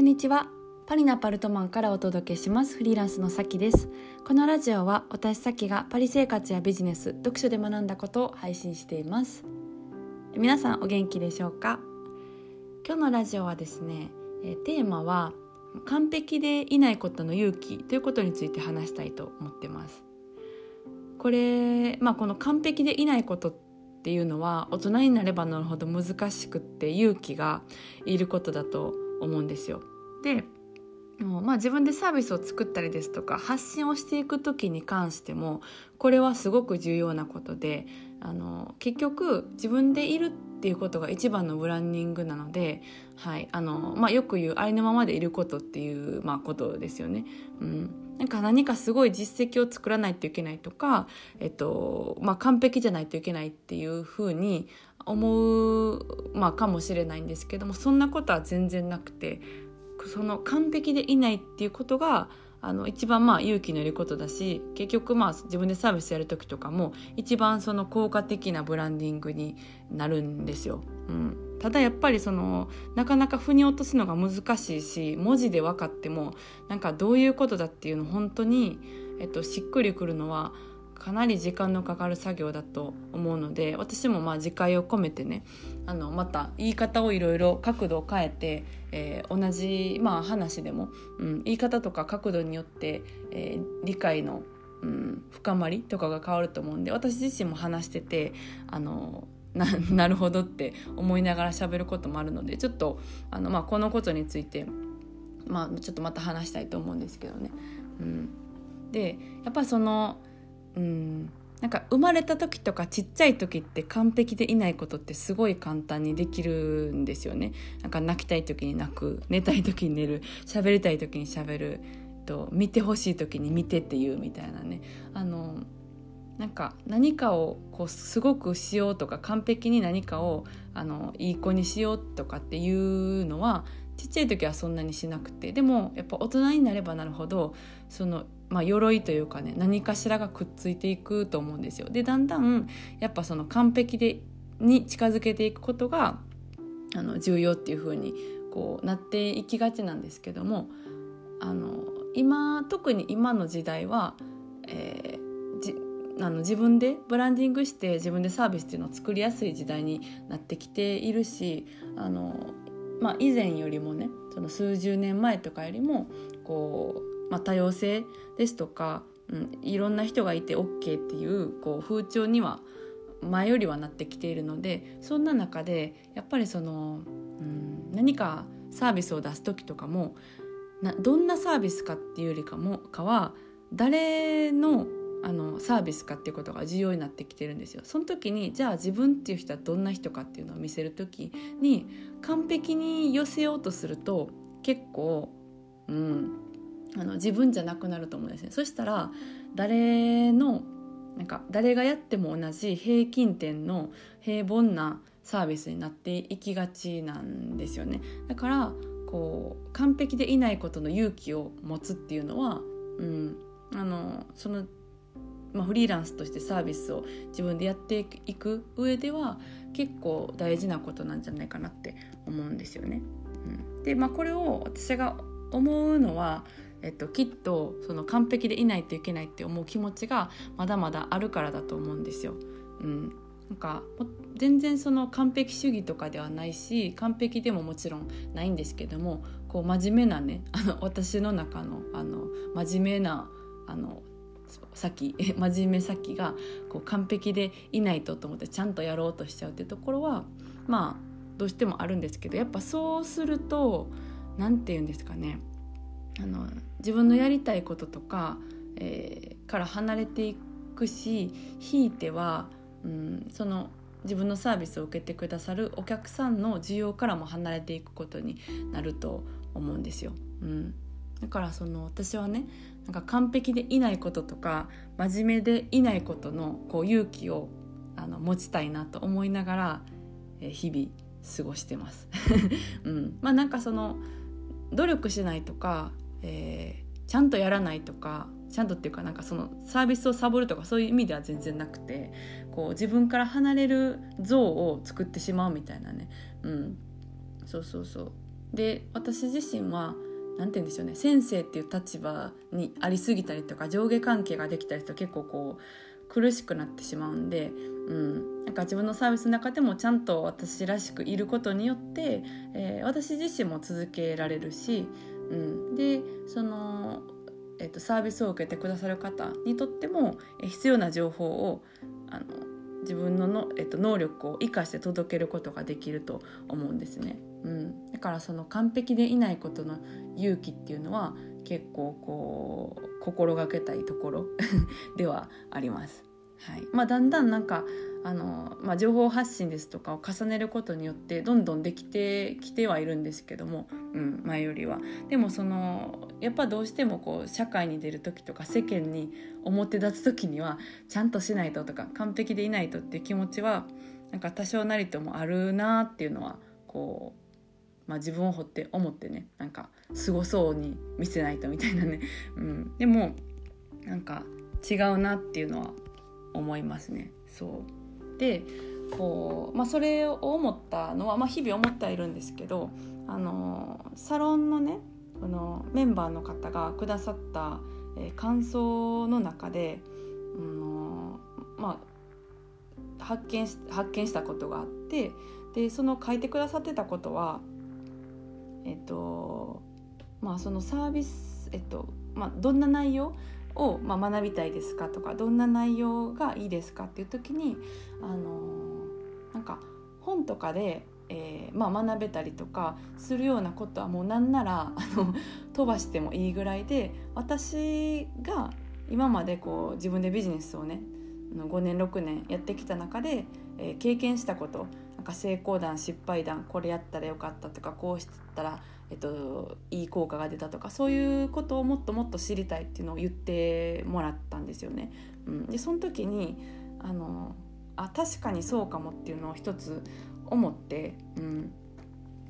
こんにちは。パリのパルトマンからお届けします。フリーランスのさきです。このラジオは私さきがパリ生活やビジネス読書で学んだことを配信しています。皆さんお元気でしょうか？今日のラジオはですねテーマは完璧でいないことの勇気ということについて話したいと思ってます。これまあこの完璧でいないことっていうのは大人になればなるほど難しくって勇気がいることだと思うんですよ。でまあ、自分でサービスを作ったりですとか発信をしていく時に関してもこれはすごく重要なことであの結局自分でいるっていうことが一番のブランディングなので、はいあのまあ、よく言うありのままでいることっていう、まあ、ことですよね。うんなんか何かすごい実績を作らないといけないとか、えっとまあ、完璧じゃないといけないっていうふうに思う、まあ、かもしれないんですけどもそんなことは全然なくてその完璧でいないっていうことがあの一番まあ勇気のいることだし結局まあ自分でサービスやる時とかも一番その効果的なブランディングになるんですよ。うん、ただやっぱりそのなかなか腑に落とすのが難しいし文字で分かってもなんかどういうことだっていうの本当に、えっと、しっくりくるのはかなり時間のかかる作業だと思うので私もまあ自戒を込めてねあのまた言い方をいろいろ角度を変えて、えー、同じ、まあ、話でも、うん、言い方とか角度によって、えー、理解の、うん、深まりとかが変わると思うんで私自身も話しててあのな なるほどって思いながら喋ることもあるのでちょっとあの、まあ、このことについて、まあ、ちょっとまた話したいと思うんですけどね。うん、でやっぱそのうんなんか生まれた時とかちっちゃい時って完璧でいないことってすごい簡単にできるんですよね。なんか泣きたい時に泣く寝たい時に寝る 喋りたい時に喋ると見てほしい時に見てっていうみたいなねあのなんか何かをこうすごくしようとか完璧に何かをあのいい子にしようとかっていうのはちっちゃい時はそんなにしなくてでもやっぱ大人になればなるほどそのまあ、鎧というかね何かしらがくっついていくと思うんですよ。でだんだんやっぱその完璧でに近づけていくことがあの重要っていう風にこうなっていきがちなんですけどもあの今特に今の時代は、えー、じあの自分でブランディングして自分でサービスっていうのを作りやすい時代になってきているしあの、まあ、以前よりもねその数十年前とかよりもこうまあ、多様性ですとか、うん、いろんな人がいて OK っていうこう風潮には前よりはなってきているのでそんな中でやっぱりその、うん、何かサービスを出す時とかもなどんなサービスかっていうよりかもかは誰のあのサービスかっていうことが重要になってきてるんですよ。その時にじゃあ自分っていう人はどんな人かっていうのを見せる時に完璧に寄せようとすると結構、うん、あの自分じゃなくなると思うんですねそしたら誰のなんか誰がやっても同じ平均点の平凡なサービスになっていきがちなんですよねだからこう完璧でいないことの勇気を持つっていうのは、うん、あのその、まあ、フリーランスとしてサービスを自分でやっていく上では結構大事なことなんじゃないかなって思うんですよね。うん、で、まあ、これを私が思うのはえっと、きっとその完璧でいないといけないって思う気持ちがまだまだあるからだと思うんですよ。うん、なんか全然その完璧主義とかではないし完璧でももちろんないんですけどもこう真面目なねあの私の中のあの真面目なあの先真面目先がこう完璧でいないとと思ってちゃんとやろうとしちゃうっていうところはまあどうしてもあるんですけどやっぱそうすると何て言うんですかねあの自分のやりたいこととか、えー、から離れていくしひいては、うん、その自分のサービスを受けてくださるお客さんの需要からも離れていくことになると思うんですよ。うん、だからその私はねなんか完璧でいないこととか真面目でいないことのこう勇気をあの持ちたいなと思いながら、え、日々過ごしてます。うん、まあなんかその努力しないとかえー、ちゃんとやらないとかちゃんとっていうかなんかそのサービスをサボるとかそういう意味では全然なくてこう自分から離れる像を作ってしまうみたいなね、うん、そうそうそう。で私自身は何て言うんでしょうね。先生っていう立場にありすぎたりとか上下関係ができたりすると結構こう苦しくなってしまうんで、うん、なんか自分のサービスの中でもちゃんと私らしくいることによって、えー、私自身も続けられるし、うん、でその、えーと、サービスを受けてくださる方にとっても、必要な情報をあの自分のの、えーと、能力を生かして届けることができると思うんですね。うん、だからその完璧でいないことの勇気っていうのは結構こう心がけたいところ ではあります。はいまあ、だんだんなんかあの、まあ、情報発信ですとかを重ねることによってどんどんできてきてはいるんですけども、うん、前よりは。でもそのやっぱどうしてもこう社会に出る時とか世間に表立つ時にはちゃんとしないととか完璧でいないとっていう気持ちはなんか多少なりともあるなっていうのはこう、まあ、自分を掘って思ってねなんかすごそうに見せないとみたいなね、うん、でもなんか違うなっていうのは思いますね。そうでこう、まあ、それを思ったのは、まあ、日々思ってはいるんですけどあのサロンのねこのメンバーの方がくださった、え、感想の中で、うん、まあ、発見し発見したことがあってでその書いてくださってたことはえっとまあそのサービスえっとまあどんな内容を、まあ、学びたいですかとかどんな内容がいいですかっていう時に、あの、なんか本とかで、えーまあ、学べたりとかするようなことはもうなんならあの 飛ばしてもいいぐらいで私が今までこう自分でビジネスをね5年6年やってきた中で、えー、経験したことなんか成功談失敗談これやったらよかったとかこうしたらえっと、いい効果が出たとかそういうことをもっともっと知りたいっていうのを言ってもらったんですよね。うん、でその時にあのあ確かにそうかもっていうのを一つ思って、うん、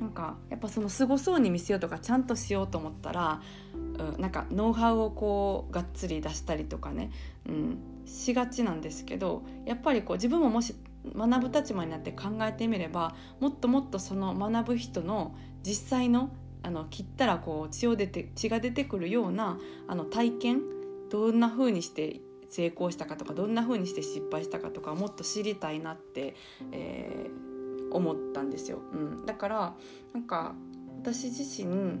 なんかやっぱそのすごそうに見せようとかちゃんとしようと思ったら、うん、なんかノウハウをこうがっつり出したりとかね、うん、しがちなんですけどやっぱりこう自分ももし学ぶ立場になって考えてみればもっともっとその学ぶ人の実際のあの切ったらこう血を出て血が出てくるようなあの体験どんな風にして成功したかとかどんな風にして失敗したかとかもっと知りたいなって、えー、思ったんですよ。うん、だからなんか私自身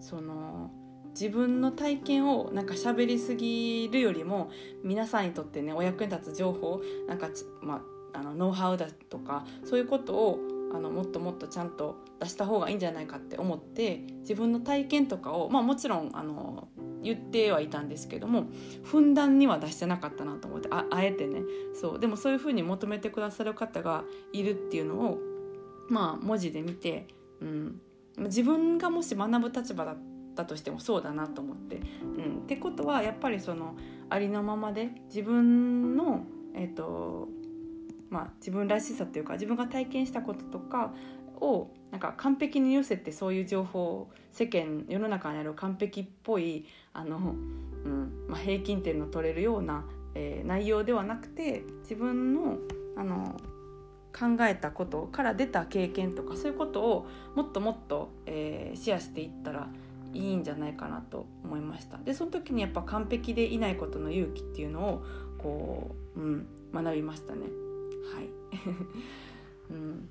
その自分の体験をなんか喋りすぎるよりも皆さんにとってねお役に立つ情報なんか、まあ、あのノウハウだとかそういうことをあのもっともっとちゃんと出した方がいいんじゃないかって思って自分の体験とかを、まあ、もちろんあの言ってはいたんですけどもふんだんには出してなかったなと思ってああえてね。そう。でもそういうふうに求めてくださる方がいるっていうのをまあ文字で見て、うん、自分がもし学ぶ立場だったとしてもそうだなと思って。うん、ってことはやっぱりそのありのままで自分のえっ、ー、とまあ、自分らしさというか自分が体験したこととかをなんか完璧に寄せてそういう情報世間世の中にある完璧っぽいあの、うんまあ、平均点の取れるような、えー、内容ではなくて自分のあの考えたことから出た経験とかそういうことをもっともっと、えー、シェアしていったらいいんじゃないかなと思いました。でその時にやっぱ完璧でいないことの勇気っていうのをこう、うん、学びましたね。はい。うん。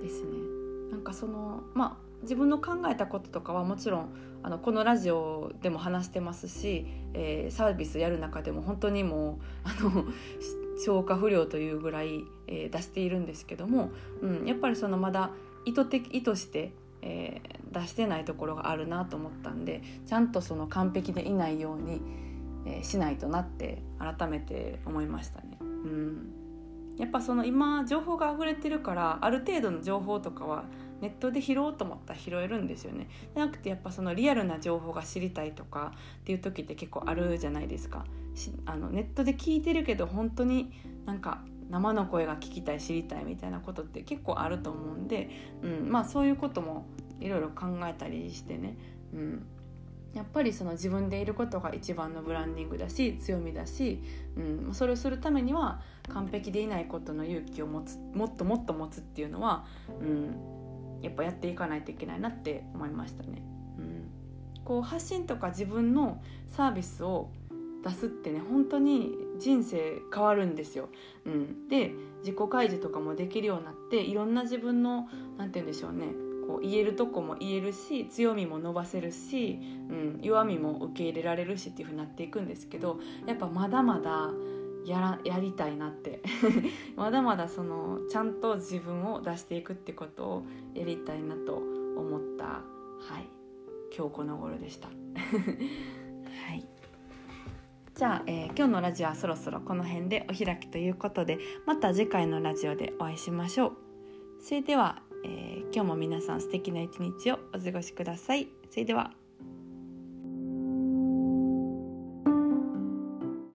ですね。なんかそのまあ自分の考えたこととかはもちろんあのこのラジオでも話してますし、えー、サービスやる中でも本当にもうあの 消化不良というぐらい、えー、出しているんですけども、うん、やっぱりそのまだ意図的意図して、えー、出してないところがあるなと思ったんでちゃんとその完璧でいないように、えー、しないとなって改めて思いましたね。うんやっぱその今情報が溢れてるからある程度の情報とかはネットで拾おうと思ったら拾えるんですよね。じゃなくてやっぱそのリアルな情報が知りたいとかっていう時って結構あるじゃないですか。あのネットで聞いてるけど本当になんか生の声が聞きたい知りたいみたいなことって結構あると思うんで、うん、まあそういうこともいろいろ考えたりしてね、うん、やっぱりその自分でいることが一番のブランディングだし強みだし、うん、それをするためには完璧でいないことの勇気を持つもっともっと持つっていうのは、うん、やっぱやっていかないといけないなって思いましたね。うん、こう発信とか自分のサービスを出すってね本当に人生変わるんですよ。うん、で自己開示とかもできるようになっていろんな自分の何て言うんでしょうねこう言えるとこも言えるし強みも伸ばせるし、うん、弱みも受け入れられるしっていう風になっていくんですけどやっぱまだまだやらやりたいなって。まだまだそのちゃんと自分を出していくってことをやりたいなと思った。はい。今日この頃でした。はい。じゃあ、えー、今日のラジオはそろそろこの辺でお開きということでまた次回のラジオでお会いしましょう。それでは、えー、今日も皆さん素敵な一日をお過ごしください。それでは。